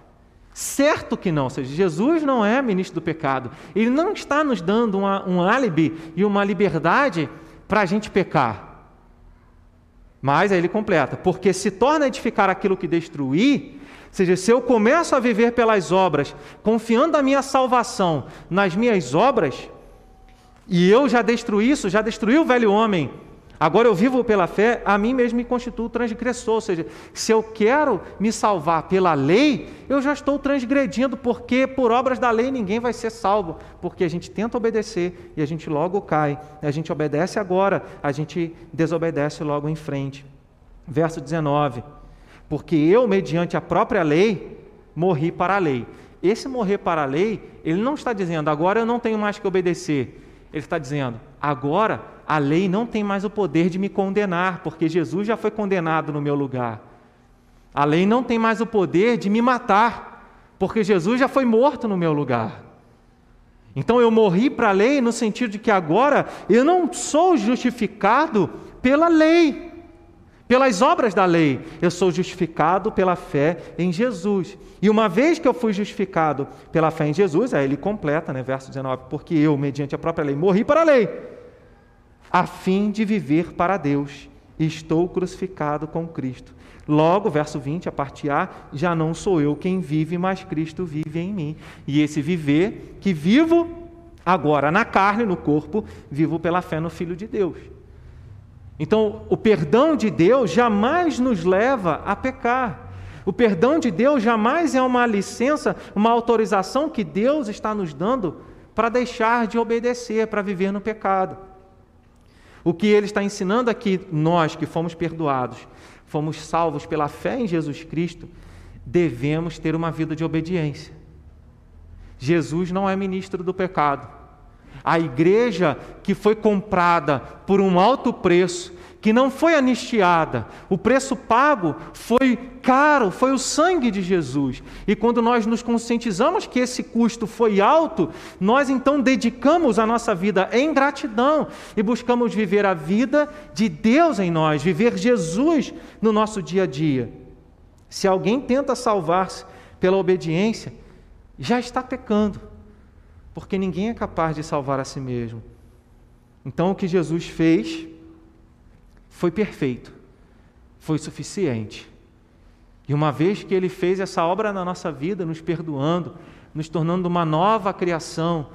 A: Certo que não, ou seja, Jesus não é ministro do pecado. Ele não está nos dando uma, um álibi e uma liberdade para a gente pecar. Mas aí ele completa: porque se torna edificar aquilo que destruí, ou seja, se eu começo a viver pelas obras, confiando a minha salvação nas minhas obras, e eu já destruí isso, já destruí o velho homem, Agora eu vivo pela fé, a mim mesmo me constituo transgressor. Ou seja, se eu quero me salvar pela lei, eu já estou transgredindo, porque por obras da lei ninguém vai ser salvo. Porque a gente tenta obedecer e a gente logo cai. A gente obedece agora, a gente desobedece logo em frente. Verso 19: Porque eu, mediante a própria lei, morri para a lei. Esse morrer para a lei, ele não está dizendo, agora eu não tenho mais que obedecer. Ele está dizendo, agora a lei não tem mais o poder de me condenar, porque Jesus já foi condenado no meu lugar. A lei não tem mais o poder de me matar, porque Jesus já foi morto no meu lugar. Então eu morri para a lei no sentido de que agora eu não sou justificado pela lei. pelas obras da lei. Eu sou justificado pela fé em Jesus. E uma vez que eu fui justificado pela fé em Jesus, aí ele completa, né, verso 19, porque eu, mediante a própria lei, morri para a lei, a fim de viver para Deus. Estou crucificado com Cristo. Logo, verso 20, a parte A, já não sou eu quem vive, mas Cristo vive em mim. E esse viver que vivo agora na carne, no corpo, vivo pela fé no Filho de Deus. Então, o perdão de Deus jamais nos leva a pecar. O perdão de Deus jamais é uma licença, uma autorização que Deus está nos dando para deixar de obedecer, para viver no pecado. O que ele está ensinando aqui, nós que fomos perdoados, fomos salvos pela fé em Jesus Cristo, devemos ter uma vida de obediência. Jesus não é ministro do pecado. A igreja que foi comprada por um alto preço, que não foi anistiada, o preço pago foi caro, foi o sangue de Jesus. E quando nós nos conscientizamos que esse custo foi alto, nós então dedicamos a nossa vida em gratidão e buscamos viver a vida de Deus em nós, viver Jesus no nosso dia a dia. Se alguém tenta salvar-se pela obediência, já está pecando porque ninguém é capaz de salvar a si mesmo. Então, o que Jesus fez foi perfeito, foi suficiente. E uma vez que Ele fez essa obra na nossa vida, nos perdoando, nos tornando uma nova criação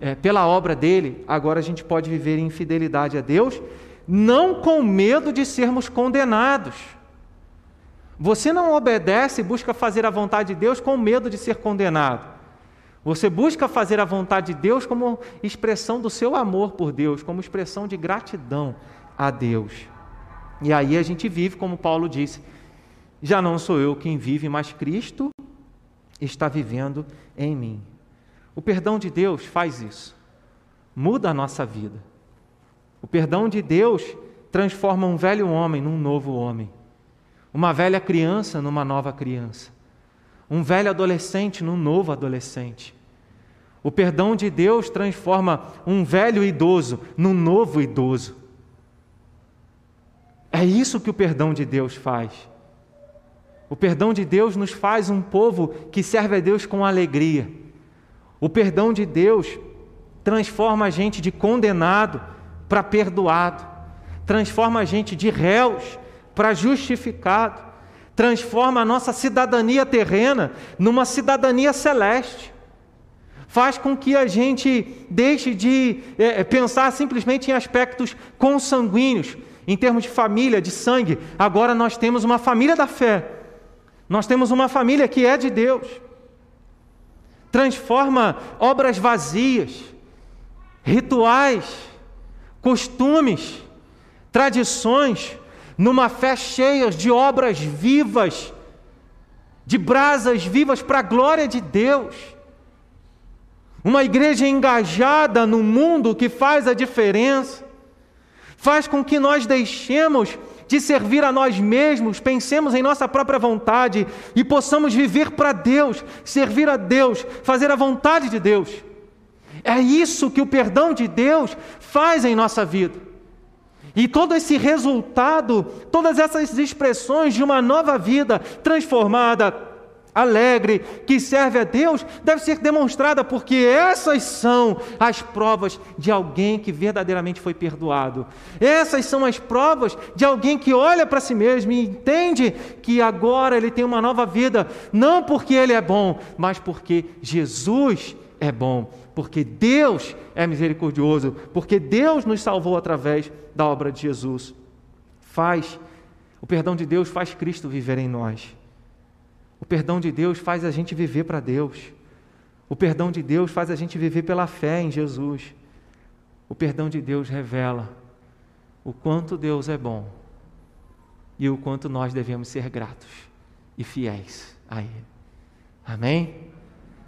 A: é, pela obra dele, agora a gente pode viver em fidelidade a Deus, não com medo de sermos condenados. Você não obedece e busca fazer a vontade de Deus com medo de ser condenado. Você busca fazer a vontade de Deus como expressão do seu amor por Deus, como expressão de gratidão a Deus. E aí a gente vive, como Paulo disse: já não sou eu quem vive, mas Cristo está vivendo em mim. O perdão de Deus faz isso, muda a nossa vida. O perdão de Deus transforma um velho homem num novo homem, uma velha criança numa nova criança um velho adolescente num novo adolescente. O perdão de Deus transforma um velho idoso num novo idoso. É isso que o perdão de Deus faz. O perdão de Deus nos faz um povo que serve a Deus com alegria. O perdão de Deus transforma a gente de condenado para perdoado, transforma a gente de réus para justificado transforma a nossa cidadania terrena numa cidadania celeste. Faz com que a gente deixe de é, pensar simplesmente em aspectos consanguíneos, em termos de família, de sangue. Agora nós temos uma família da fé. Nós temos uma família que é de Deus. Transforma obras vazias, rituais, costumes, tradições, numa fé cheia de obras vivas, de brasas vivas para a glória de Deus. Uma igreja engajada no mundo que faz a diferença, faz com que nós deixemos de servir a nós mesmos, pensemos em nossa própria vontade e possamos viver para Deus, servir a Deus, fazer a vontade de Deus. É isso que o perdão de Deus faz em nossa vida. E todo esse resultado, todas essas expressões de uma nova vida transformada, alegre, que serve a Deus, deve ser demonstrada, porque essas são as provas de alguém que verdadeiramente foi perdoado. Essas são as provas de alguém que olha para si mesmo e entende que agora ele tem uma nova vida, não porque ele é bom, mas porque Jesus é bom, porque Deus é misericordioso, porque Deus nos salvou através da obra de Jesus. Faz, o perdão de Deus faz Cristo viver em nós. O perdão de Deus faz a gente viver para Deus. O perdão de Deus faz a gente viver pela fé em Jesus. O perdão de Deus revela o quanto Deus é bom e o quanto nós devemos ser gratos e fiéis a Ele. Amém?